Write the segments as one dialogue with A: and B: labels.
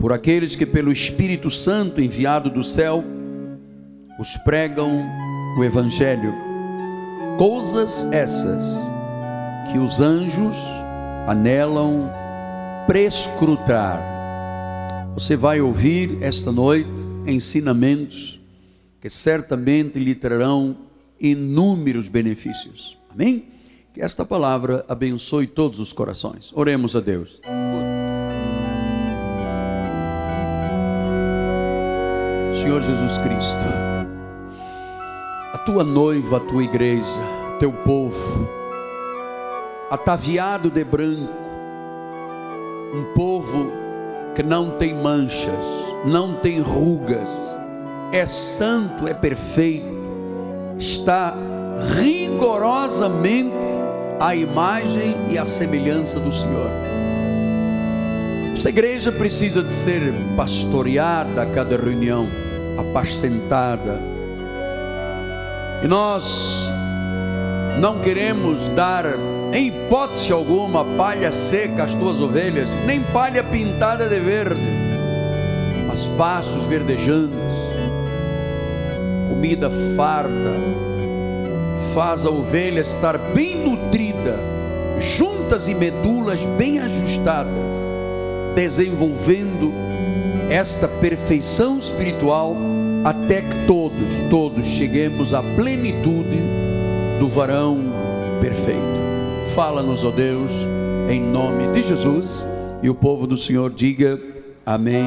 A: por aqueles que, pelo Espírito Santo enviado do céu, os pregam o Evangelho. Coisas essas que os anjos anelam prescrutar. Você vai ouvir esta noite ensinamentos que certamente lhe trarão inúmeros benefícios. Amém? Que esta palavra abençoe todos os corações. Oremos a Deus. Senhor Jesus Cristo, a tua noiva, a tua igreja, teu povo, ataviado de branco, um povo que não tem manchas, não tem rugas, é santo, é perfeito, está rigorosamente à imagem e à semelhança do Senhor. Essa igreja precisa de ser pastoreada a cada reunião, apacentada. E nós não queremos dar, em hipótese alguma, palha seca às tuas ovelhas, nem palha pintada de verde, mas pastos verdejantes, comida farta, faz a ovelha estar bem nutrida, juntas e medulas bem ajustadas, desenvolvendo esta perfeição espiritual até que todos, todos cheguemos à plenitude do varão perfeito. Fala-nos, ó Deus, em nome de Jesus, e o povo do Senhor diga amém,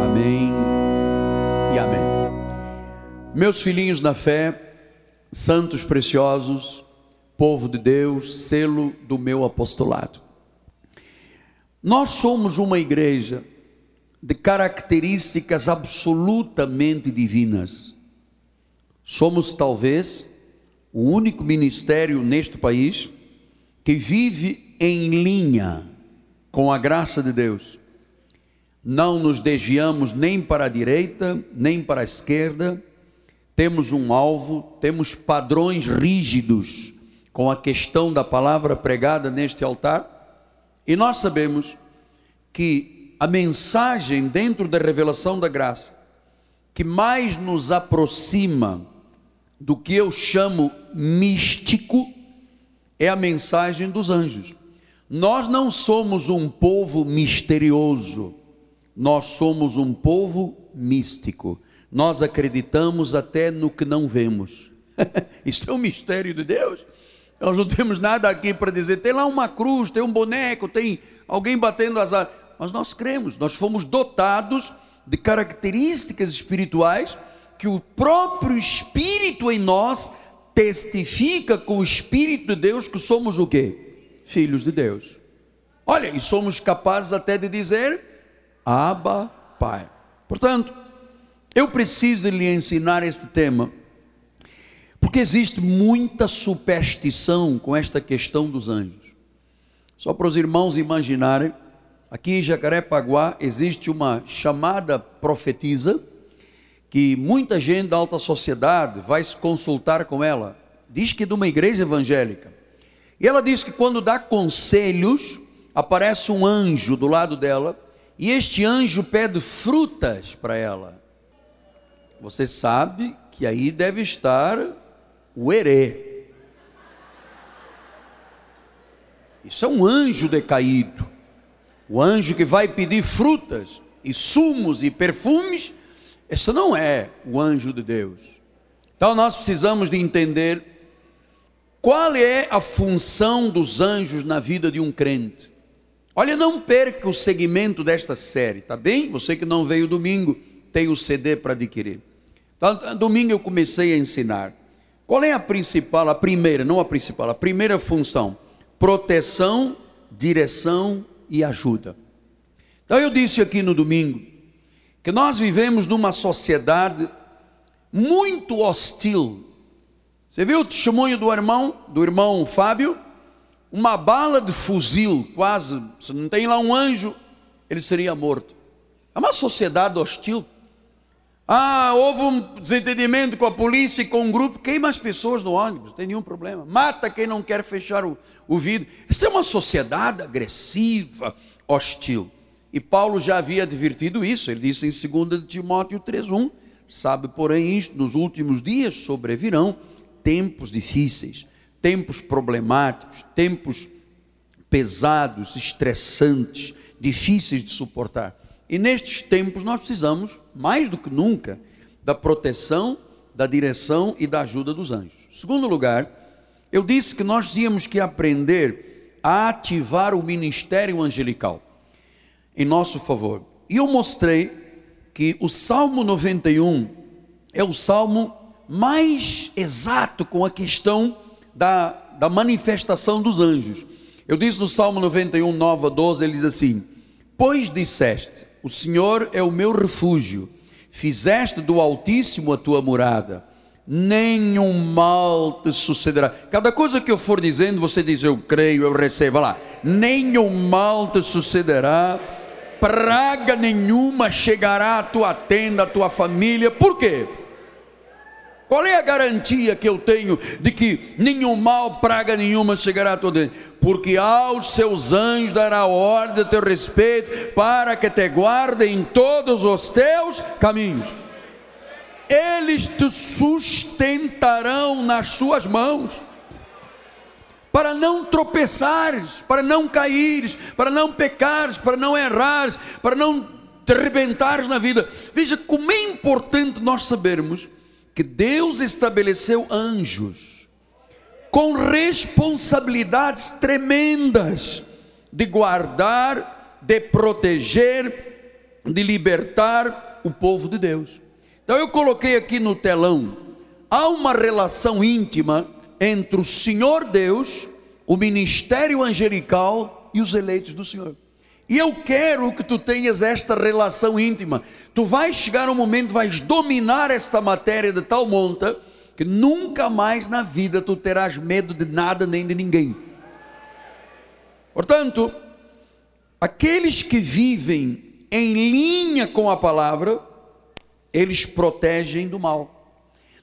A: amém e amém. Meus filhinhos na fé, santos preciosos, povo de Deus, selo do meu apostolado. Nós somos uma igreja de características absolutamente divinas. Somos talvez o único ministério neste país que vive em linha com a graça de Deus. Não nos desviamos nem para a direita, nem para a esquerda, temos um alvo, temos padrões rígidos com a questão da palavra pregada neste altar, e nós sabemos que a mensagem dentro da revelação da graça que mais nos aproxima do que eu chamo místico é a mensagem dos anjos. Nós não somos um povo misterioso, nós somos um povo místico nós acreditamos até no que não vemos. Isso é um mistério de Deus. Nós não temos nada aqui para dizer, tem lá uma cruz, tem um boneco, tem alguém batendo as asas. Mas nós cremos, nós fomos dotados de características espirituais que o próprio Espírito em nós testifica com o Espírito de Deus que somos o quê? Filhos de Deus. Olha, e somos capazes até de dizer, Abba, Pai. Portanto, eu preciso lhe ensinar este tema, porque existe muita superstição com esta questão dos anjos. Só para os irmãos imaginarem, aqui em Jacarepaguá existe uma chamada profetisa, que muita gente da alta sociedade vai se consultar com ela, diz que de uma igreja evangélica. E ela diz que quando dá conselhos, aparece um anjo do lado dela, e este anjo pede frutas para ela. Você sabe que aí deve estar o herê. Isso é um anjo decaído. O anjo que vai pedir frutas e sumos e perfumes, esse não é o anjo de Deus. Então nós precisamos de entender qual é a função dos anjos na vida de um crente. Olha, não perca o segmento desta série, tá bem? Você que não veio domingo, tem o CD para adquirir. Então, domingo eu comecei a ensinar. Qual é a principal, a primeira, não a principal, a primeira função? Proteção, direção e ajuda. Então eu disse aqui no domingo que nós vivemos numa sociedade muito hostil. Você viu o testemunho do irmão, do irmão Fábio? Uma bala de fuzil, quase, se não tem lá um anjo, ele seria morto. É uma sociedade hostil. Ah, houve um desentendimento com a polícia e com um grupo, queima as pessoas no ônibus, não tem nenhum problema. Mata quem não quer fechar o, o vidro. Isso é uma sociedade agressiva, hostil. E Paulo já havia advertido isso, ele disse em 2 Timóteo 3,1: Sabe, porém, isto, nos últimos dias sobrevirão tempos difíceis, tempos problemáticos, tempos pesados, estressantes, difíceis de suportar. E nestes tempos nós precisamos, mais do que nunca, da proteção, da direção e da ajuda dos anjos. Segundo lugar, eu disse que nós tínhamos que aprender a ativar o ministério angelical em nosso favor. E eu mostrei que o Salmo 91 é o salmo mais exato com a questão da, da manifestação dos anjos. Eu disse no Salmo 91, 9 a 12, ele diz assim: Pois disseste, o Senhor é o meu refúgio, fizeste do Altíssimo a tua morada, nenhum mal te sucederá. Cada coisa que eu for dizendo, você diz, eu creio, eu recebo, Vai lá, nenhum mal te sucederá, praga nenhuma chegará à tua tenda, à tua família, por quê? Qual é a garantia que eu tenho de que nenhum mal, praga nenhuma chegará a todo Porque aos seus anjos dará ordem a teu respeito, para que te guardem em todos os teus caminhos. Eles te sustentarão nas suas mãos, para não tropeçares, para não caíres, para não pecares, para não errares, para não te arrebentares na vida. Veja como é importante nós sabermos que Deus estabeleceu anjos com responsabilidades tremendas de guardar, de proteger, de libertar o povo de Deus. Então eu coloquei aqui no telão, há uma relação íntima entre o Senhor Deus, o ministério angelical e os eleitos do Senhor. E eu quero que tu tenhas esta relação íntima. Tu vais chegar um momento, vais dominar esta matéria de tal monta, que nunca mais na vida tu terás medo de nada nem de ninguém. Portanto, aqueles que vivem em linha com a palavra, eles protegem do mal.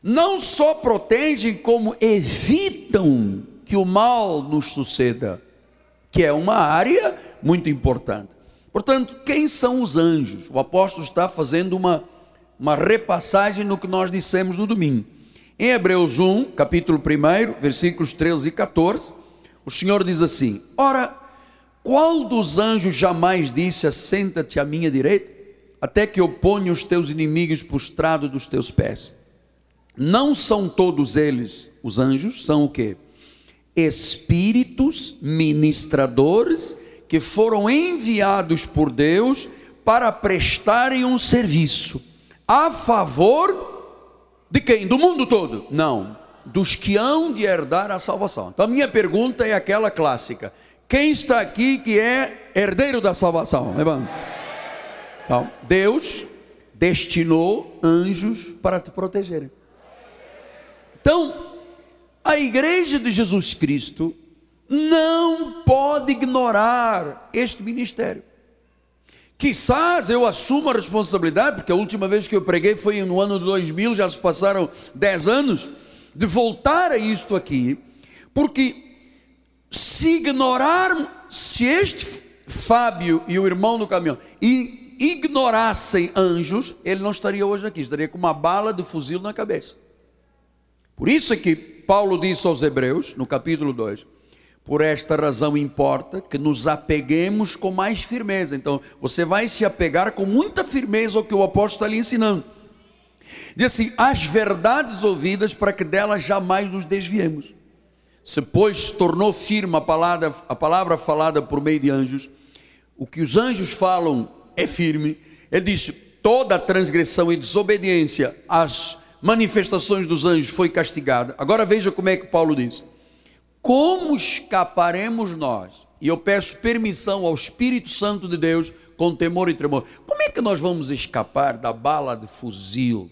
A: Não só protegem, como evitam que o mal nos suceda, que é uma área muito importante. Portanto, quem são os anjos? O apóstolo está fazendo uma, uma repassagem no que nós dissemos no domingo. Em Hebreus 1, capítulo 1, versículos 13 e 14, o Senhor diz assim: Ora, qual dos anjos jamais disse: Assenta-te à minha direita, até que eu ponha os teus inimigos postrados dos teus pés? Não são todos eles os anjos, são o que? Espíritos ministradores que foram enviados por Deus para prestarem um serviço a favor de quem? Do mundo todo? Não, dos que hão de herdar a salvação. Então a minha pergunta é aquela clássica: quem está aqui que é herdeiro da salvação? Levanta. Então, Deus destinou anjos para te protegerem. Então, a igreja de Jesus Cristo não pode ignorar este ministério. Quizás eu assuma a responsabilidade, porque a última vez que eu preguei foi no ano de 2000, já se passaram 10 anos, de voltar a isto aqui, porque se ignorar, se este Fábio e o irmão do caminhão ignorassem anjos, ele não estaria hoje aqui, estaria com uma bala de fuzil na cabeça. Por isso é que Paulo disse aos Hebreus, no capítulo 2, por esta razão importa que nos apeguemos com mais firmeza. Então, você vai se apegar com muita firmeza ao que o apóstolo está lhe ensinando. Diz assim: as verdades ouvidas para que delas jamais nos desviemos. Se, pois, tornou firme a palavra, a palavra falada por meio de anjos, o que os anjos falam é firme. Ele diz: toda transgressão e desobediência às manifestações dos anjos foi castigada. Agora veja como é que Paulo diz como escaparemos nós? E eu peço permissão ao Espírito Santo de Deus com temor e tremor. Como é que nós vamos escapar da bala de fuzil,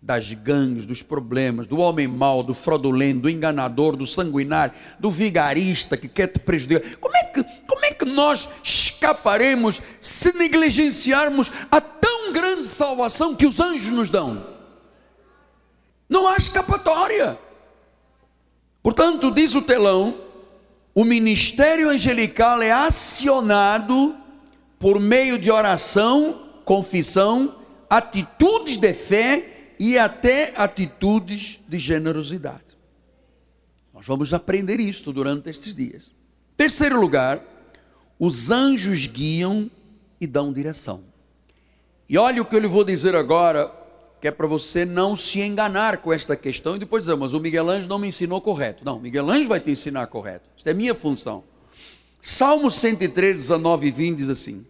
A: das gangues, dos problemas, do homem mau, do fraudulento, do enganador, do sanguinário, do vigarista que quer te prejudicar? Como é que, como é que nós escaparemos se negligenciarmos a tão grande salvação que os anjos nos dão? Não há escapatória. Portanto, diz o telão, o ministério angelical é acionado por meio de oração, confissão, atitudes de fé e até atitudes de generosidade. Nós vamos aprender isto durante estes dias. Terceiro lugar, os anjos guiam e dão direção. E olha o que eu lhe vou dizer agora, que é para você não se enganar com esta questão e depois dizer, mas o Miguel Ângelo não me ensinou correto. Não, Miguel Ângelo vai te ensinar correto. Isto é minha função. Salmo 103, 19 e 20 diz assim: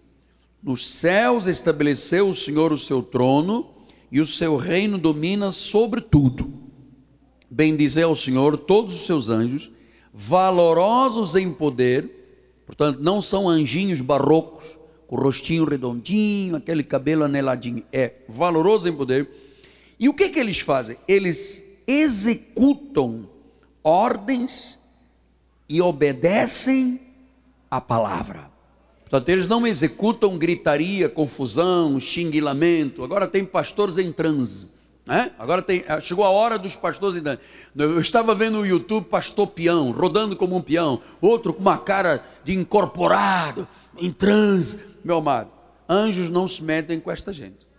A: Nos céus estabeleceu o Senhor o seu trono e o seu reino domina sobre tudo. Bendizer ao Senhor todos os seus anjos, valorosos em poder, portanto, não são anjinhos barrocos, com o rostinho redondinho, aquele cabelo aneladinho, é valoroso em poder. E o que que eles fazem? Eles executam ordens e obedecem a palavra. Portanto, eles não executam gritaria, confusão, xinguilamento. Agora tem pastores em transe. Né? Agora tem, ah, chegou a hora dos pastores em transe. Eu estava vendo no YouTube pastor peão, rodando como um peão, outro com uma cara de incorporado, em transe meu amado, anjos não se metem com esta gente.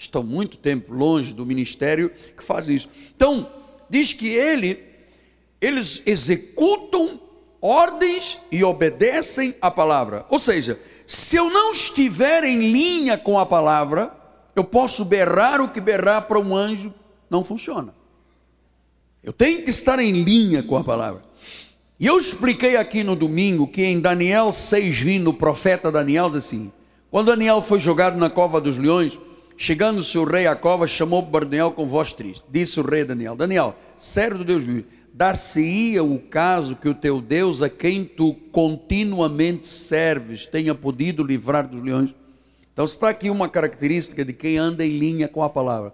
A: Estão muito tempo longe do ministério que faz isso. Então, diz que ele, eles executam ordens e obedecem a palavra. Ou seja, se eu não estiver em linha com a palavra, eu posso berrar o que berrar para um anjo, não funciona. Eu tenho que estar em linha com a palavra. E eu expliquei aqui no domingo que em Daniel 6,20, o profeta Daniel diz assim: quando Daniel foi jogado na cova dos leões, chegando-se o rei à cova, chamou Daniel com voz triste. Disse o rei Daniel: Daniel, servo de Deus vivo, dar-se-ia o caso que o teu Deus, a quem tu continuamente serves, tenha podido livrar dos leões? Então está aqui uma característica de quem anda em linha com a palavra.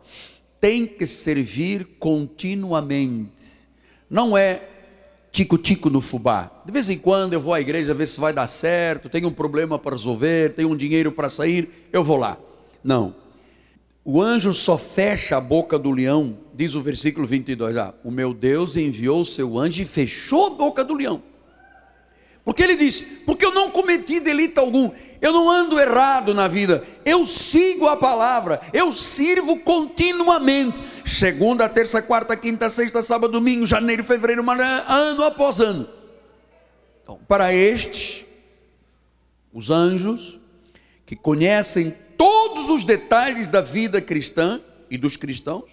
A: Tem que servir continuamente. Não é tico-tico no fubá. De vez em quando eu vou à igreja ver se vai dar certo, tenho um problema para resolver, tenho um dinheiro para sair, eu vou lá. Não. O anjo só fecha a boca do leão, diz o versículo 22. Ah, o meu Deus enviou o seu anjo e fechou a boca do leão. Porque ele disse: Porque eu não cometi delito algum, eu não ando errado na vida, eu sigo a palavra, eu sirvo continuamente. Segunda, terça, quarta, quinta, sexta, sábado, domingo, janeiro, fevereiro, ano após ano. Então, para estes, os anjos, que conhecem todos os detalhes da vida cristã e dos cristãos,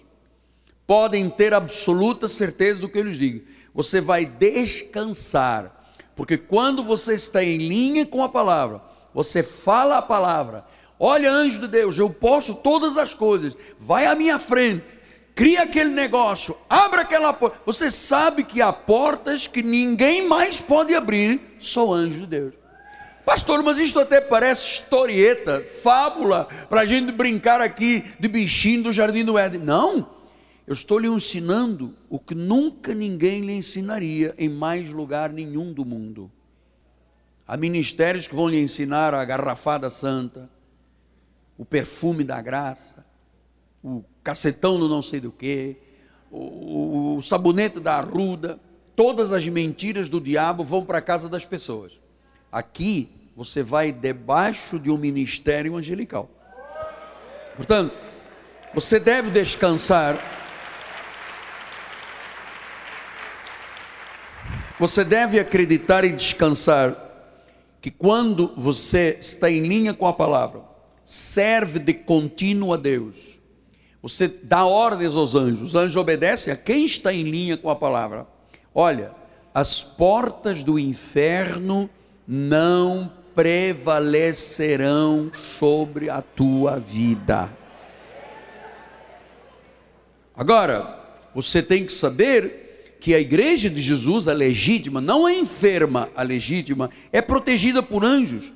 A: podem ter absoluta certeza do que eu lhes digo. Você vai descansar porque quando você está em linha com a palavra, você fala a palavra, olha, anjo de Deus, eu posso todas as coisas, vai à minha frente, cria aquele negócio, abre aquela porta. Você sabe que há portas que ninguém mais pode abrir, só anjo de Deus. Pastor, mas isto até parece historieta, fábula, para a gente brincar aqui de bichinho do jardim do Éden. Não, eu estou lhe ensinando o que nunca ninguém lhe ensinaria em mais lugar nenhum do mundo. Há ministérios que vão lhe ensinar a garrafada santa, o perfume da graça, o cacetão do não sei do que, o, o sabonete da arruda, todas as mentiras do diabo vão para a casa das pessoas. Aqui você vai debaixo de um ministério angelical. Portanto, você deve descansar Você deve acreditar e descansar que quando você está em linha com a palavra, serve de contínuo a Deus, você dá ordens aos anjos, os anjos obedecem a quem está em linha com a palavra. Olha, as portas do inferno não prevalecerão sobre a tua vida. Agora, você tem que saber que a igreja de Jesus, a legítima, não é enferma, a legítima, é protegida por anjos.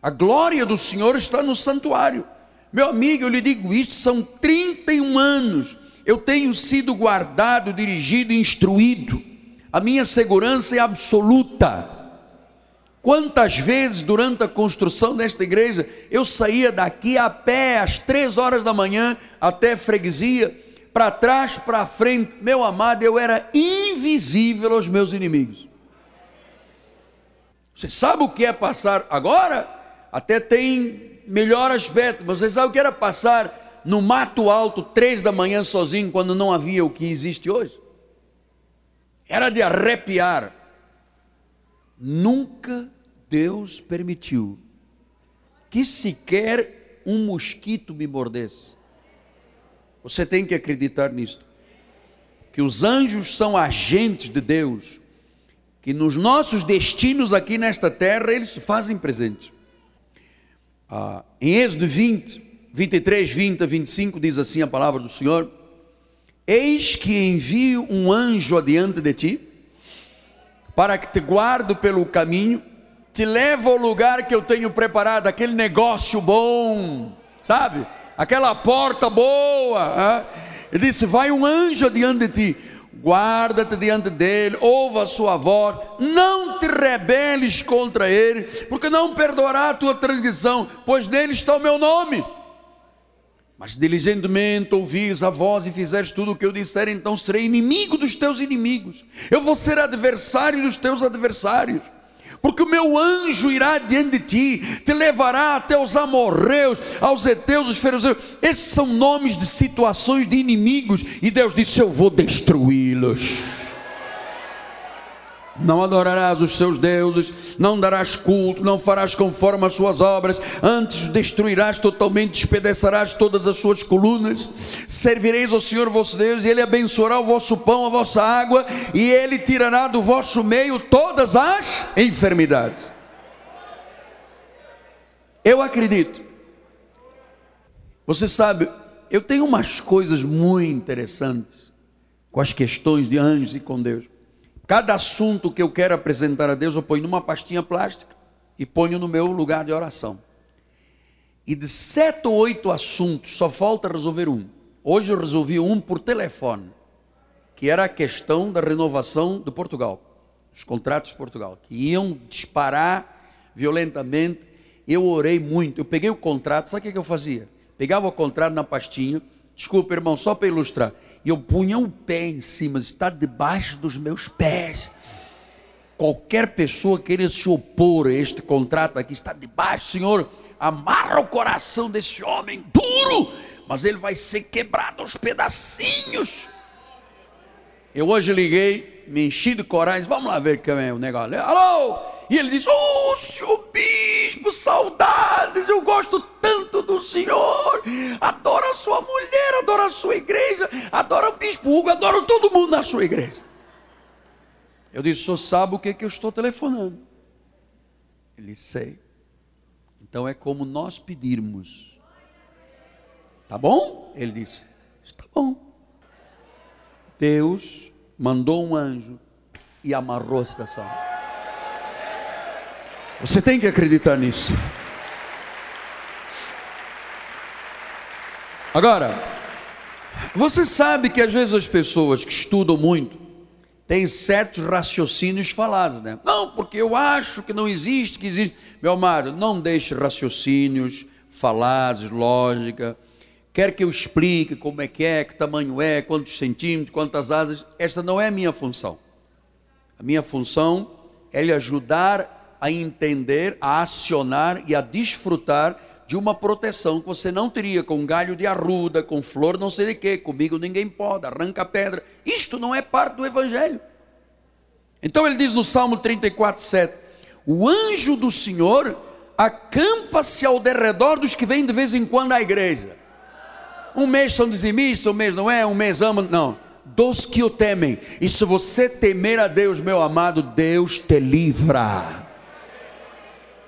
A: A glória do Senhor está no santuário. Meu amigo, eu lhe digo isso, são 31 anos. Eu tenho sido guardado, dirigido, instruído. A minha segurança é absoluta. Quantas vezes durante a construção desta igreja eu saía daqui a pé às três horas da manhã até freguesia para trás, para frente, meu amado, eu era invisível aos meus inimigos. Você sabe o que é passar agora? até tem melhor aspecto. Você sabe o que era passar no mato alto três da manhã sozinho quando não havia o que existe hoje? Era de arrepiar. Nunca Deus permitiu que sequer um mosquito me mordesse. Você tem que acreditar nisto. Que os anjos são agentes de Deus, que nos nossos destinos aqui nesta terra eles se fazem presente. Ah, em Êxodo 20, 23, 20 a 25, diz assim a palavra do Senhor: Eis que envio um anjo adiante de ti, para que te guarde pelo caminho, te leve ao lugar que eu tenho preparado, aquele negócio bom, sabe? Aquela porta boa. Ele disse: Vai um anjo adiante de ti, guarda-te diante dele, ouva a sua voz, não te rebeles contra ele, porque não perdoará a tua transgressão, pois nele está o meu nome. Mas diligentemente ouvires a voz e fizeres tudo o que eu disser, então serei inimigo dos teus inimigos. Eu vou ser adversário dos teus adversários. Porque o meu anjo irá diante de ti, te levará até os amorreus, aos heteus, os fariseus. Esses são nomes de situações de inimigos. E Deus disse: Eu vou destruí-los não adorarás os seus deuses, não darás culto, não farás conforme as suas obras, antes destruirás totalmente, despedaçarás todas as suas colunas, servireis ao Senhor vosso Deus, e Ele abençoará o vosso pão, a vossa água, e Ele tirará do vosso meio todas as enfermidades. Eu acredito. Você sabe, eu tenho umas coisas muito interessantes com as questões de anjos e com Deus. Cada assunto que eu quero apresentar a Deus, eu ponho numa pastinha plástica e ponho no meu lugar de oração. E de sete ou oito assuntos, só falta resolver um. Hoje eu resolvi um por telefone, que era a questão da renovação de Portugal, os contratos de Portugal, que iam disparar violentamente. Eu orei muito, eu peguei o contrato, sabe o que eu fazia? Pegava o contrato na pastinha, desculpa irmão, só para ilustrar e eu punha um pé em cima, está debaixo dos meus pés. Qualquer pessoa queira se opor a este contrato aqui, está debaixo, Senhor, amarra o coração desse homem duro, mas ele vai ser quebrado aos pedacinhos. Eu hoje liguei, me enchi de coragem, vamos lá ver que é o negócio. Alô? E ele disse: Oh, senhor bispo, saudades, eu gosto tanto do senhor, adoro a sua mulher, adoro a sua igreja, adoro o bispo Hugo, adoro todo mundo na sua igreja. Eu disse: O senhor sabe o que, que eu estou telefonando? Ele Sei. Então é como nós pedirmos. Tá bom? Ele disse: Está bom. Deus mandou um anjo e amarrou a situação. Você tem que acreditar nisso. Agora, você sabe que às vezes as pessoas que estudam muito têm certos raciocínios falados, né? Não, porque eu acho que não existe, que existe. Meu amado, não deixe raciocínios falados, lógica. Quer que eu explique como é que é, que tamanho é, quantos centímetros, quantas asas. Esta não é a minha função. A minha função é lhe ajudar a entender, a acionar e a desfrutar de uma proteção que você não teria com galho de arruda, com flor não sei de quê, comigo ninguém pode, arranca pedra. Isto não é parte do Evangelho. Então ele diz no Salmo 34, 7: O anjo do Senhor acampa-se ao derredor dos que vêm de vez em quando à igreja. Um mês são dizimistas, um mês não é, um mês amam, não. Dos que o temem. E se você temer a Deus, meu amado, Deus te livra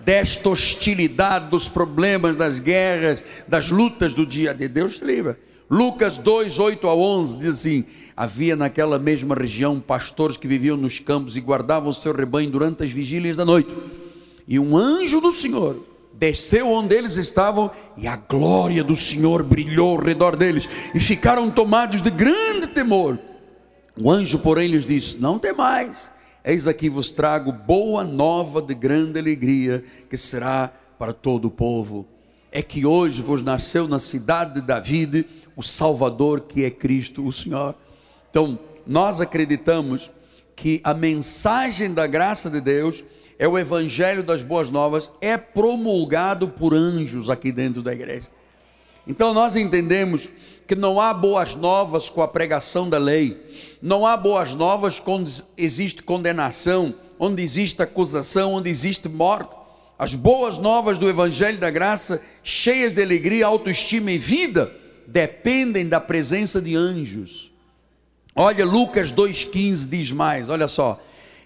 A: desta hostilidade, dos problemas, das guerras, das lutas do dia de Deus te. Lucas 2, 8 a 11 diz assim: Havia naquela mesma região pastores que viviam nos campos e guardavam seu rebanho durante as vigílias da noite. E um anjo do Senhor desceu onde eles estavam e a glória do Senhor brilhou ao redor deles e ficaram tomados de grande temor. O anjo, porém, lhes disse: Não temais Eis aqui vos trago boa nova de grande alegria, que será para todo o povo. É que hoje vos nasceu na cidade de David o Salvador, que é Cristo, o Senhor. Então, nós acreditamos que a mensagem da graça de Deus é o evangelho das boas novas, é promulgado por anjos aqui dentro da igreja. Então nós entendemos que não há boas novas com a pregação da lei, não há boas novas quando existe condenação, onde existe acusação, onde existe morte. As boas novas do Evangelho da Graça, cheias de alegria, autoestima e vida, dependem da presença de anjos. Olha, Lucas 2,15 diz mais: olha só.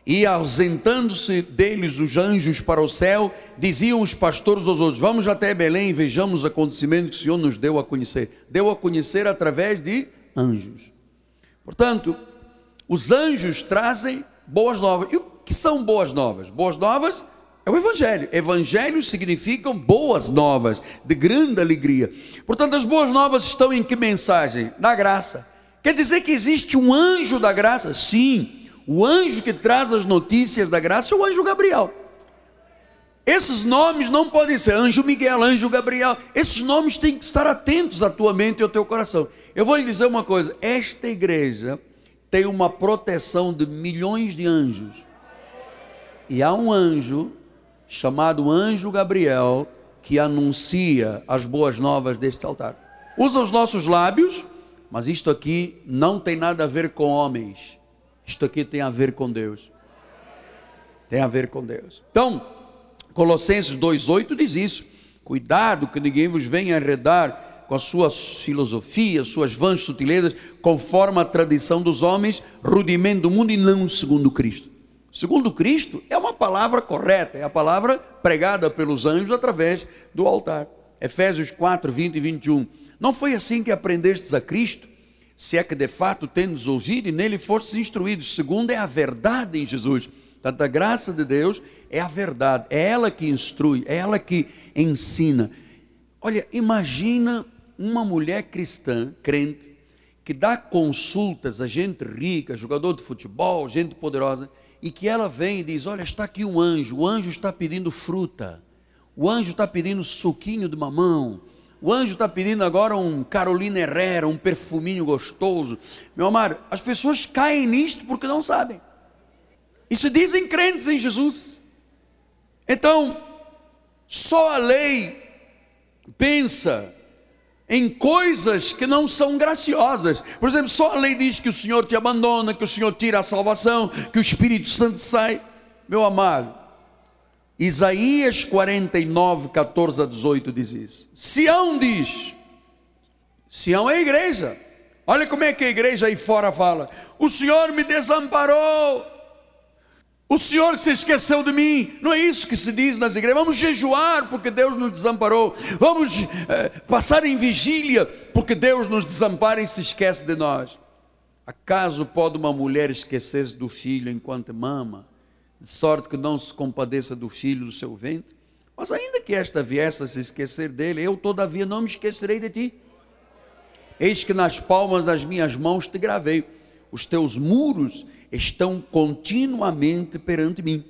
A: E ausentando-se deles os anjos para o céu, diziam os pastores aos outros: Vamos até Belém e vejamos o acontecimento que o Senhor nos deu a conhecer. Deu a conhecer através de anjos. Portanto, os anjos trazem boas novas. E o que são boas novas? Boas novas é o Evangelho. Evangelho significam boas novas, de grande alegria. Portanto, as boas novas estão em que mensagem? Na graça. Quer dizer que existe um anjo da graça? Sim. O anjo que traz as notícias da graça é o anjo Gabriel. Esses nomes não podem ser anjo Miguel, anjo Gabriel. Esses nomes têm que estar atentos à tua mente e ao teu coração. Eu vou lhe dizer uma coisa: esta igreja tem uma proteção de milhões de anjos. E há um anjo chamado Anjo Gabriel que anuncia as boas novas deste altar. Usa os nossos lábios, mas isto aqui não tem nada a ver com homens. Isto aqui tem a ver com Deus. Tem a ver com Deus. Então, Colossenses 2,8 diz isso. Cuidado que ninguém vos venha arredar com as suas filosofias, suas vãs sutilezas, conforme a tradição dos homens, rudimento do mundo e não segundo Cristo. Segundo Cristo é uma palavra correta, é a palavra pregada pelos anjos através do altar. Efésios 4, 20 e 21. Não foi assim que aprendestes a Cristo? Se é que de fato tendes ouvido e nele fostes instruídos. Segundo é a verdade em Jesus. Portanto, a graça de Deus é a verdade, é ela que instrui, é ela que ensina. Olha, imagina uma mulher cristã, crente, que dá consultas a gente rica, jogador de futebol, gente poderosa, e que ela vem e diz: Olha, está aqui um anjo, o anjo está pedindo fruta, o anjo está pedindo suquinho de mamão, o anjo está pedindo agora um Carolina Herrera, um perfuminho gostoso. Meu amado, as pessoas caem nisto porque não sabem. E se dizem crentes em Jesus. Então, só a lei pensa em coisas que não são graciosas. Por exemplo, só a lei diz que o Senhor te abandona, que o Senhor tira a salvação, que o Espírito Santo sai. Meu amado, Isaías 49, 14 a 18 diz isso. Sião diz, Sião é a igreja. Olha como é que a igreja aí fora fala: O Senhor me desamparou, o Senhor se esqueceu de mim. Não é isso que se diz nas igrejas. Vamos jejuar porque Deus nos desamparou. Vamos eh, passar em vigília porque Deus nos desampara e se esquece de nós. Acaso pode uma mulher esquecer-se do filho enquanto mama? De sorte que não se compadeça do filho do seu ventre. Mas ainda que esta viesse a se esquecer dele, eu todavia não me esquecerei de ti. Eis que nas palmas das minhas mãos te gravei, os teus muros estão continuamente perante mim.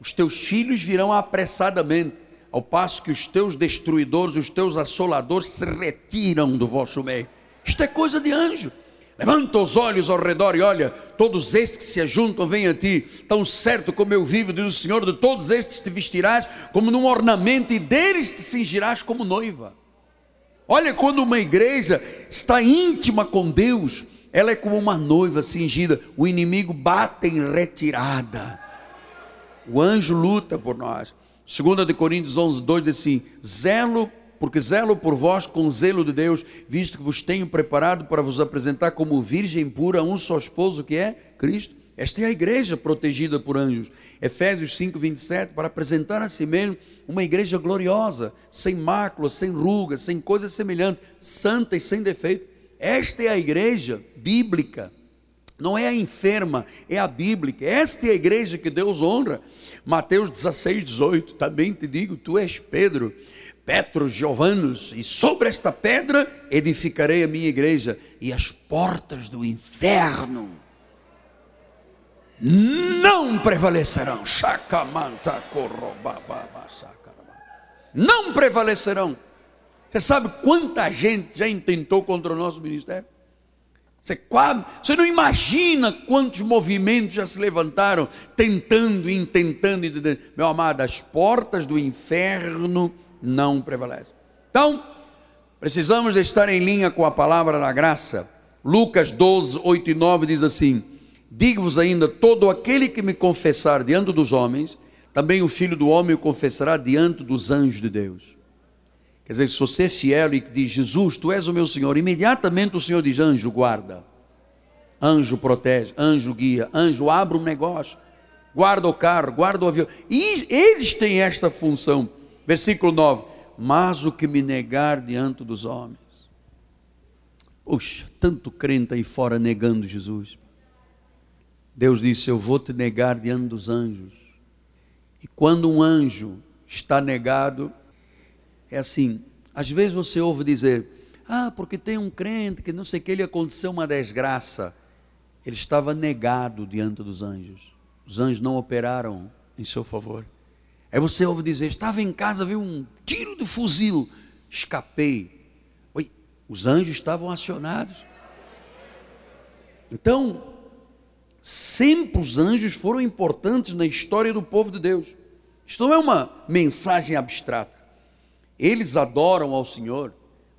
A: Os teus filhos virão apressadamente, ao passo que os teus destruidores, os teus assoladores se retiram do vosso meio. Isto é coisa de anjo. Levanta os olhos ao redor e olha, todos estes que se ajuntam vêm a ti. Tão certo como eu vivo, diz o Senhor, de todos estes te vestirás como num ornamento e deles te cingirás como noiva. Olha, quando uma igreja está íntima com Deus, ela é como uma noiva cingida. O inimigo bate em retirada. O anjo luta por nós. 2 de Coríntios 11, 2 diz assim: zelo porque zelo por vós com zelo de Deus, visto que vos tenho preparado para vos apresentar como virgem pura um só esposo que é Cristo. Esta é a igreja protegida por anjos. Efésios 5, 27, para apresentar a si mesmo uma igreja gloriosa, sem mácula, sem rugas, sem coisa semelhante, santa e sem defeito. Esta é a igreja bíblica. Não é a enferma, é a bíblica. Esta é a igreja que Deus honra. Mateus 16, 18. Também te digo, tu és Pedro Petros, Giovanos, e sobre esta pedra edificarei a minha igreja, e as portas do inferno não prevalecerão. Não prevalecerão. Você sabe quanta gente já intentou contra o nosso ministério? Você, quase, você não imagina quantos movimentos já se levantaram tentando, intentando, intentando. Meu amado, as portas do inferno não prevalecem. Então, precisamos estar em linha com a palavra da graça. Lucas 12, 8 e 9 diz assim: Digo-vos ainda: todo aquele que me confessar diante dos homens, também o filho do homem o confessará diante dos anjos de Deus. Quer dizer, se você é fiel e diz, Jesus, tu és o meu Senhor, imediatamente o Senhor diz, anjo, guarda. Anjo protege, anjo guia, anjo abre um negócio, guarda o carro, guarda o avião. E eles têm esta função. Versículo 9: Mas o que me negar diante dos homens. Puxa, tanto crente aí fora negando Jesus. Deus disse: Eu vou te negar diante dos anjos. E quando um anjo está negado, é assim, às vezes você ouve dizer, ah, porque tem um crente que não sei o que, ele aconteceu uma desgraça. Ele estava negado diante dos anjos. Os anjos não operaram em seu favor. Aí você ouve dizer, estava em casa, viu um tiro de fuzil, escapei. Oi, os anjos estavam acionados. Então, sempre os anjos foram importantes na história do povo de Deus. Isto não é uma mensagem abstrata. Eles adoram ao Senhor.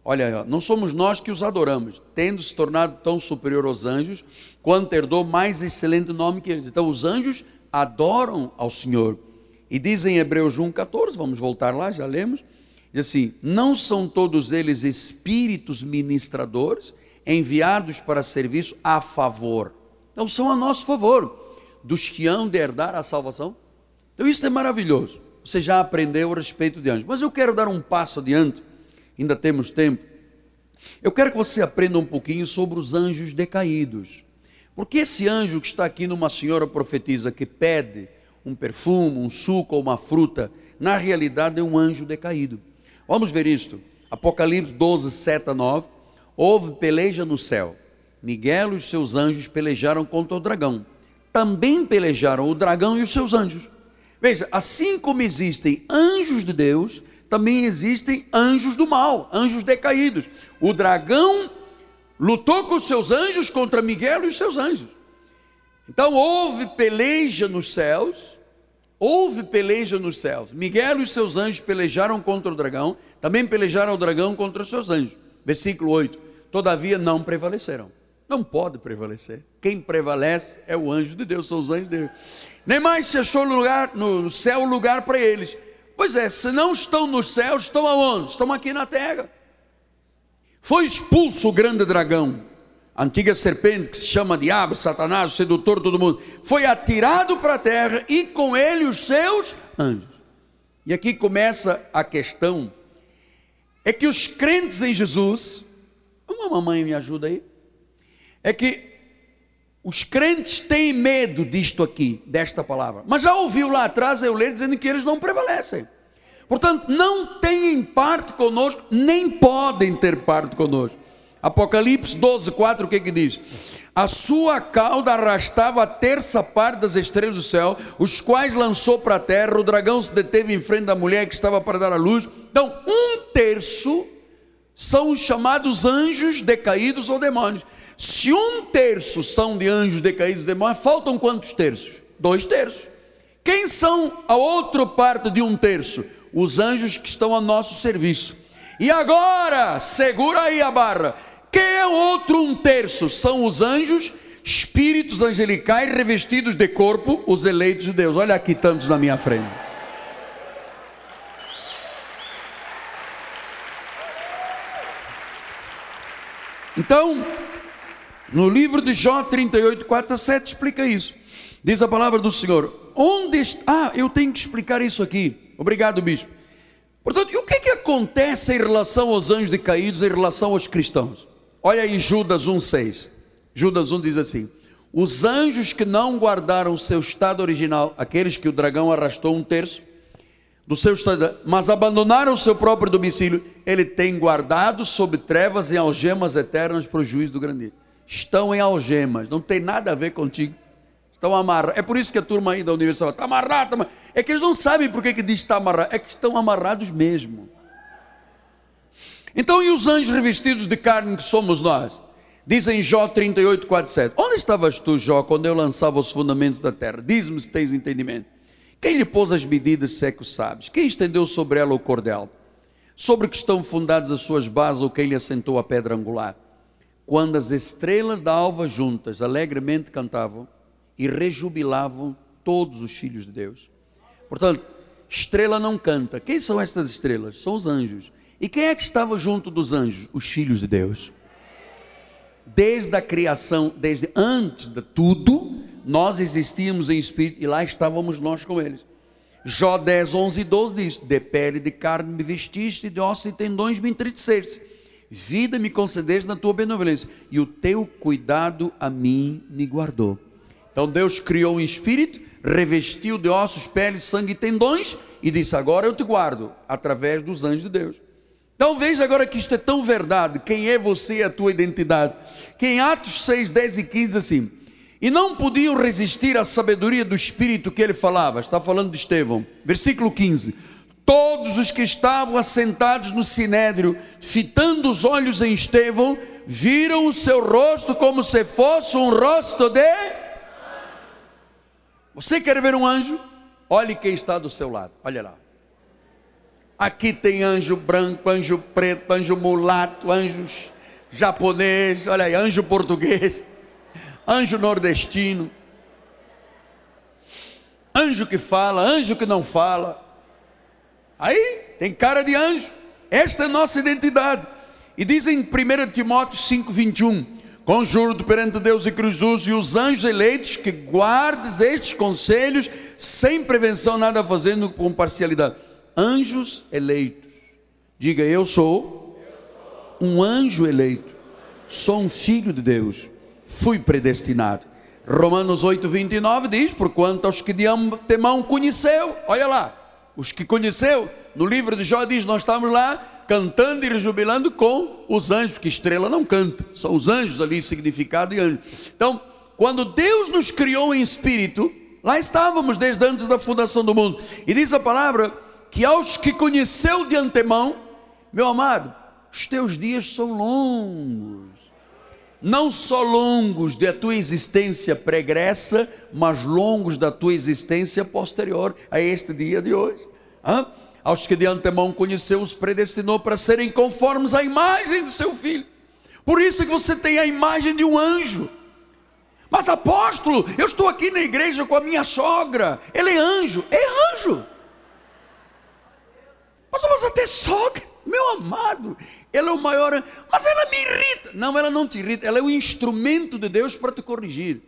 A: Olha, não somos nós que os adoramos, tendo se tornado tão superior aos anjos, quanto herdou mais excelente nome que eles. Então, os anjos adoram ao Senhor. E diz em Hebreus 1,14, vamos voltar lá, já lemos. Diz assim: Não são todos eles espíritos ministradores, enviados para serviço a favor. Então, são a nosso favor, dos que hão de herdar a salvação. Então, isso é maravilhoso você já aprendeu a respeito de anjos. Mas eu quero dar um passo adiante, ainda temos tempo. Eu quero que você aprenda um pouquinho sobre os anjos decaídos. Porque esse anjo que está aqui numa senhora profetisa que pede um perfume, um suco ou uma fruta, na realidade é um anjo decaído. Vamos ver isto. Apocalipse 12, 7 a 9. Houve peleja no céu. Miguel e os seus anjos pelejaram contra o dragão. Também pelejaram o dragão e os seus anjos. Veja, assim como existem anjos de Deus, também existem anjos do mal, anjos decaídos. O dragão lutou com os seus anjos contra Miguel e os seus anjos. Então houve peleja nos céus, houve peleja nos céus. Miguel e seus anjos pelejaram contra o dragão, também pelejaram o dragão contra os seus anjos. Versículo 8. Todavia não prevaleceram. Não pode prevalecer. Quem prevalece é o anjo de Deus, são os anjos de Deus. Nem mais se achou lugar, no céu lugar para eles. Pois é, se não estão no céu, estão aonde? Estão aqui na terra. Foi expulso o grande dragão, antiga serpente que se chama Diabo, Satanás, sedutor de todo mundo. Foi atirado para a terra e com ele os seus anjos. E aqui começa a questão: é que os crentes em Jesus, uma mamãe me ajuda aí, é que os crentes têm medo disto aqui, desta palavra. Mas já ouviu lá atrás eu ler dizendo que eles não prevalecem. Portanto, não têm parte conosco, nem podem ter parte conosco. Apocalipse 12, 4, o que que diz? A sua cauda arrastava a terça parte das estrelas do céu, os quais lançou para a terra. O dragão se deteve em frente da mulher que estava para dar a luz. Então, um terço são os chamados anjos decaídos ou demônios. Se um terço são de anjos decaídos e demônios, faltam quantos terços? Dois terços. Quem são a outra parte de um terço? Os anjos que estão a nosso serviço. E agora, segura aí a barra. Quem é outro um terço? São os anjos, espíritos angelicais revestidos de corpo, os eleitos de Deus. Olha aqui tantos na minha frente. Então, no livro de Jó 38, 4 a 7 explica isso. Diz a palavra do Senhor: Onde está. Ah, eu tenho que explicar isso aqui. Obrigado, bispo. Portanto, e o que, é que acontece em relação aos anjos decaídos, em relação aos cristãos? Olha aí Judas 1,6. Judas 1 diz assim: Os anjos que não guardaram o seu estado original, aqueles que o dragão arrastou um terço do seu estado, mas abandonaram o seu próprio domicílio, ele tem guardado sob trevas e algemas eternas para o juízo do grande estão em algemas, não tem nada a ver contigo. Estão amarrados. É por isso que a turma aí da universidade está amarrada. Tá é que eles não sabem por que, que diz está amarrado. É que estão amarrados mesmo. Então, e os anjos revestidos de carne que somos nós? Diz em Jó 38, 4, 7. Onde estavas tu, Jó, quando eu lançava os fundamentos da terra? Diz-me se tens entendimento. Quem lhe pôs as medidas, se é que o sabes? Quem estendeu sobre ela o cordel? Sobre que estão fundadas as suas bases, ou quem lhe assentou a pedra angular? Quando as estrelas da alva juntas alegremente cantavam e rejubilavam todos os filhos de Deus. Portanto, estrela não canta. Quem são estas estrelas? São os anjos. E quem é que estava junto dos anjos? Os filhos de Deus. Desde a criação, desde antes de tudo, nós existíamos em espírito e lá estávamos nós com eles. Jó 10, 11 e 12 diz: De pele de carne me vestiste, de ossos e tendões me entreteceste. Vida me concedeste na tua benevolência, e o teu cuidado a mim me guardou. Então Deus criou um espírito, revestiu de ossos, pele, sangue e tendões, e disse: Agora eu te guardo, através dos anjos de Deus. Veja agora que isto é tão verdade. Quem é você e a tua identidade? Que em Atos 6, 10 e 15 assim. E não podiam resistir à sabedoria do Espírito que ele falava. Está falando de Estevão. Versículo 15. Todos os que estavam assentados no sinédrio, fitando os olhos em Estevão, viram o seu rosto como se fosse um rosto de. Você quer ver um anjo? Olhe quem está do seu lado. Olha lá. Aqui tem anjo branco, anjo preto, anjo mulato, anjos japonês, olha aí, anjo português, anjo nordestino, anjo que fala, anjo que não fala. Aí tem cara de anjo. Esta é a nossa identidade. E diz em 1 Timóteo 5:21, conjuro-te perante Deus e Jesus e os anjos eleitos que guardes estes conselhos sem prevenção, nada fazendo com parcialidade anjos eleitos. Diga, eu sou um anjo eleito. Sou um filho de Deus. Fui predestinado. Romanos 8, 29 diz: Porquanto aos que de antemão conheceu, olha lá, os que conheceu, no livro de Jó diz: Nós estamos lá cantando e rejubilando com os anjos, que estrela não canta, são os anjos ali, significado e anjo. Então, quando Deus nos criou em espírito, lá estávamos desde antes da fundação do mundo, e diz a palavra que aos que conheceu de antemão, meu amado, os teus dias são longos. Não só longos da tua existência pregressa, mas longos da tua existência posterior a este dia de hoje. Hã? Aos que de antemão conheceu, os predestinou para serem conformes à imagem de seu filho. Por isso que você tem a imagem de um anjo. Mas apóstolo, eu estou aqui na igreja com a minha sogra. Ele é anjo. É anjo. Mas, mas até sogra, meu amado, ela é o maior. Mas ela me irrita. Não, ela não te irrita, ela é o instrumento de Deus para te corrigir.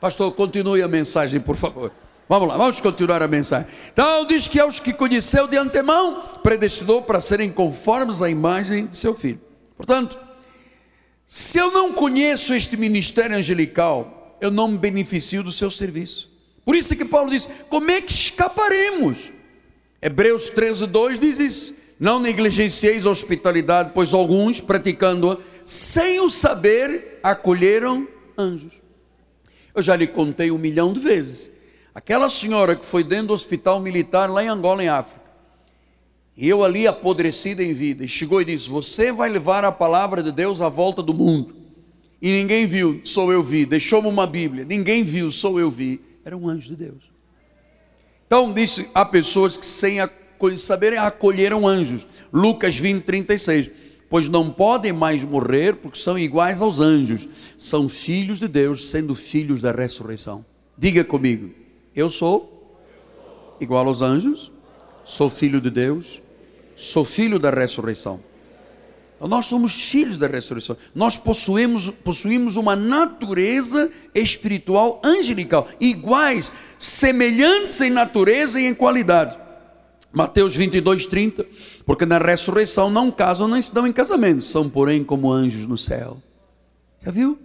A: Pastor, continue a mensagem, por favor. Vamos lá, vamos continuar a mensagem. Então, diz que aos que conheceu de antemão, predestinou para serem conformes à imagem de seu filho. Portanto, se eu não conheço este ministério angelical, eu não me beneficio do seu serviço. Por isso que Paulo diz: como é que escaparemos? Hebreus 13, 2 diz isso. Não negligencieis a hospitalidade, pois alguns, praticando-a, sem o saber, acolheram anjos. Eu já lhe contei um milhão de vezes. Aquela senhora que foi dentro do hospital militar lá em Angola, em África, e eu ali apodrecida em vida, e chegou e disse: Você vai levar a palavra de Deus à volta do mundo. E ninguém viu, sou eu vi. Deixou-me uma Bíblia, ninguém viu, sou eu vi. Era um anjo de Deus. Então disse: há pessoas que sem saberem acolheram anjos. Lucas 20, 36. Pois não podem mais morrer, porque são iguais aos anjos. São filhos de Deus, sendo filhos da ressurreição. Diga comigo: eu sou igual aos anjos, sou filho de Deus, sou filho da ressurreição. Nós somos filhos da ressurreição. Nós possuímos, possuímos uma natureza espiritual angelical, iguais, semelhantes em natureza e em qualidade. Mateus 22, 30. Porque na ressurreição não casam nem se dão em casamento, são, porém, como anjos no céu. Já viu?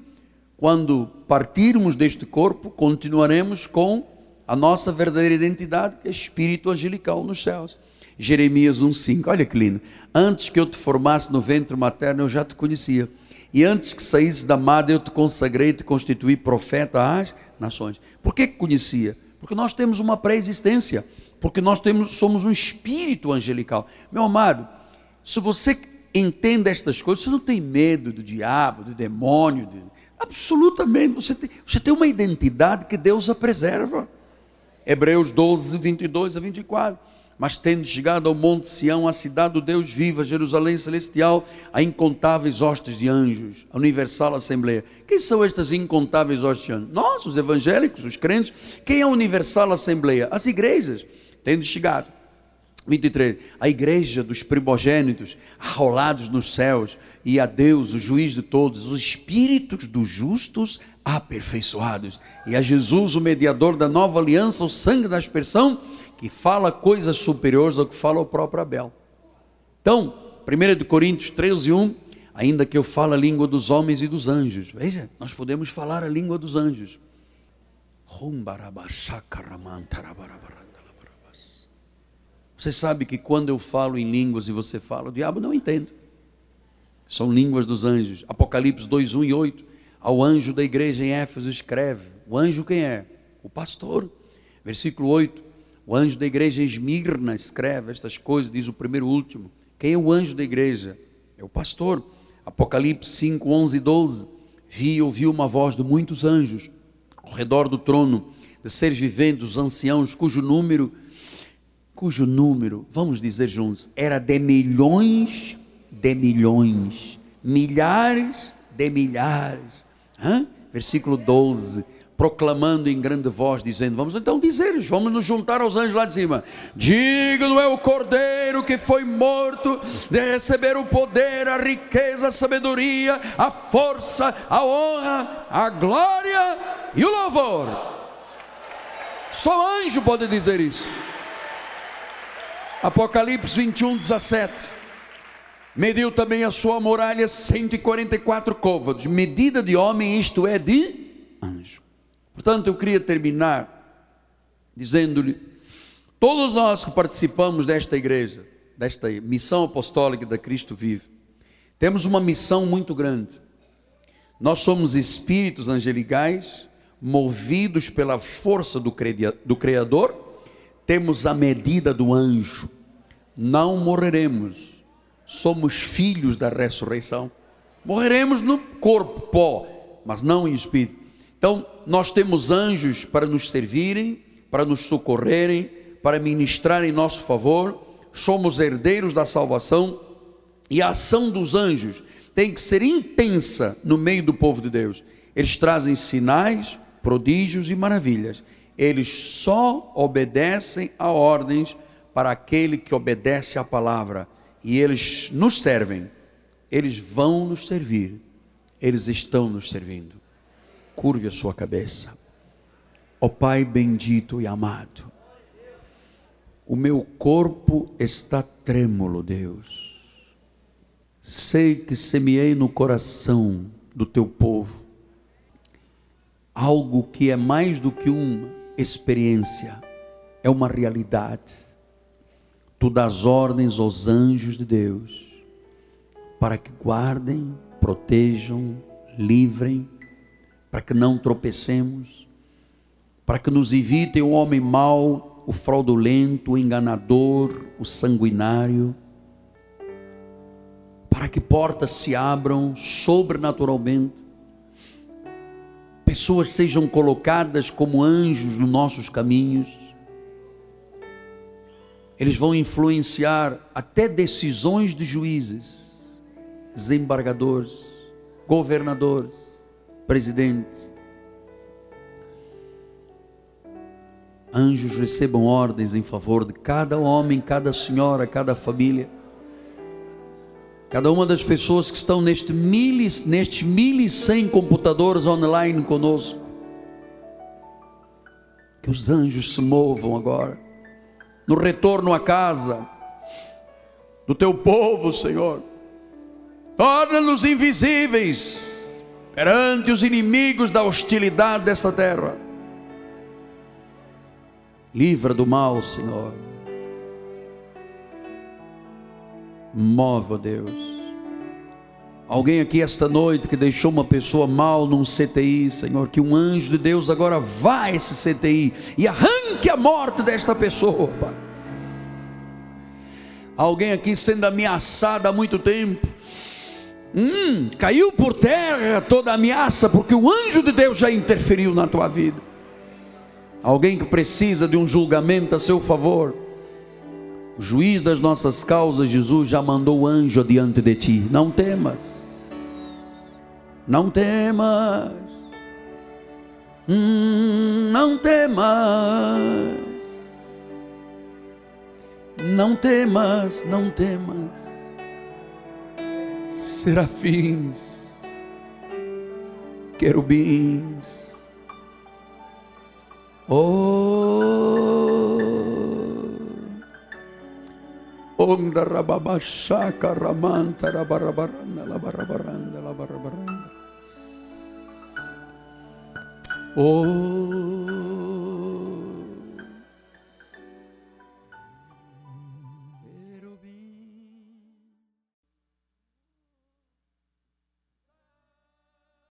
A: Quando partirmos deste corpo, continuaremos com a nossa verdadeira identidade, que é espírito angelical nos céus. Jeremias 1,5. Olha que lindo. Antes que eu te formasse no ventre materno, eu já te conhecia. E antes que saísse da madre, eu te consagrei te constituí profeta às nações. Por que conhecia? Porque nós temos uma pré-existência. Porque nós temos, somos um espírito angelical. Meu amado, se você entenda estas coisas, você não tem medo do diabo, do demônio, de... absolutamente, você tem, você tem uma identidade que Deus a preserva. Hebreus 12, 22 a 24. Mas tendo chegado ao monte Sião, a cidade do Deus viva, Jerusalém celestial, a incontáveis hostes de anjos, a universal assembleia. Quem são estas incontáveis hostes de anjos? Nós, os evangélicos, os crentes. Quem é a universal assembleia? As igrejas. Tendo chegado 23. A igreja dos primogênitos, arrolados nos céus, e a Deus, o juiz de todos, os espíritos dos justos aperfeiçoados, e a Jesus, o mediador da nova aliança, o sangue da aspersão, que fala coisas superiores ao que fala o próprio Abel. Então, 1 Coríntios 13, 1, ainda que eu fale a língua dos homens e dos anjos, veja, nós podemos falar a língua dos anjos. Você sabe que quando eu falo em línguas e você fala, o diabo não entende. São línguas dos anjos. Apocalipse 2, 1 e 8. Ao anjo da igreja em Éfeso escreve. O anjo quem é? O pastor. Versículo 8. O anjo da igreja Esmirna escreve estas coisas, diz o primeiro último. Quem é o anjo da igreja? É o pastor. Apocalipse 5, 11 e 12. Vi e ouvi uma voz de muitos anjos ao redor do trono, de seres viventes, os anciãos, cujo número cujo número, vamos dizer juntos, era de milhões de milhões, milhares de milhares. Hã? Versículo 12 proclamando em grande voz, dizendo: Vamos então dizer, vamos nos juntar aos anjos lá de cima. Digno é o cordeiro que foi morto de receber o poder, a riqueza, a sabedoria, a força, a honra, a glória e o louvor. Só anjo pode dizer isso. Apocalipse 21, 17. Mediu também a sua muralha 144 côvados, medida de homem, isto é de anjo. Portanto, eu queria terminar dizendo-lhe: todos nós que participamos desta igreja, desta missão apostólica da Cristo Vive, temos uma missão muito grande. Nós somos espíritos angelicais, movidos pela força do Criador temos a medida do anjo, não morreremos, somos filhos da ressurreição. Morreremos no corpo, pó, mas não em espírito. Então, nós temos anjos para nos servirem, para nos socorrerem, para ministrar em nosso favor, somos herdeiros da salvação, e a ação dos anjos tem que ser intensa no meio do povo de Deus. Eles trazem sinais, prodígios e maravilhas eles só obedecem a ordens para aquele que obedece à palavra. E eles nos servem, eles vão nos servir, eles estão nos servindo. Curve a sua cabeça. Ó oh, Pai bendito e amado, o meu corpo está trêmulo, Deus. Sei que semeei no coração do teu povo algo que é mais do que uma experiência, é uma realidade. Tu dás ordens aos anjos de Deus para que guardem, protejam, livrem, para que não tropecemos, para que nos evitem o homem mau, o fraudulento, o enganador, o sanguinário, para que portas se abram sobrenaturalmente, pessoas sejam colocadas como anjos nos nossos caminhos. Eles vão influenciar até decisões de juízes, desembargadores, governadores, presidentes. Anjos recebam ordens em favor de cada homem, cada senhora, cada família Cada uma das pessoas que estão neste mil, nestes 1.100 computadores online conosco. Que os anjos se movam agora. No retorno à casa do teu povo, Senhor. Torna-nos invisíveis perante os inimigos da hostilidade dessa terra. Livra do mal, Senhor Mova, Deus. Alguém aqui esta noite que deixou uma pessoa mal num CTI, Senhor, que um anjo de Deus agora vá a esse CTI e arranque a morte desta pessoa, Pai. Alguém aqui sendo ameaçado há muito tempo. Hum, caiu por terra toda ameaça, porque o anjo de Deus já interferiu na tua vida. Alguém que precisa de um julgamento a seu favor. O juiz das nossas causas, Jesus, já mandou o anjo diante de ti. Não temas. Não temas. Hum, não temas. Não temas, não temas. Serafins, querubins. Oh, onda rababashaka ramanta rabarabaranda labarabaranda labarabaranda. Oh.